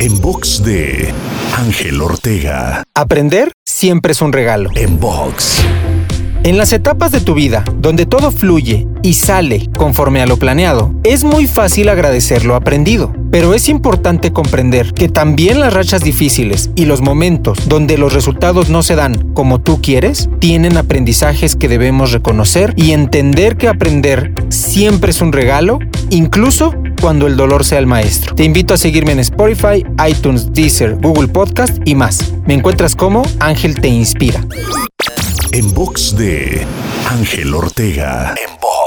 En box de Ángel Ortega. Aprender siempre es un regalo. En box. En las etapas de tu vida, donde todo fluye y sale conforme a lo planeado, es muy fácil agradecer lo aprendido. Pero es importante comprender que también las rachas difíciles y los momentos donde los resultados no se dan como tú quieres, tienen aprendizajes que debemos reconocer y entender que aprender siempre es un regalo, incluso cuando el dolor sea el maestro. Te invito a seguirme en Spotify, iTunes, Deezer, Google Podcast y más. Me encuentras como Ángel Te Inspira. En box de Ángel Ortega. En box.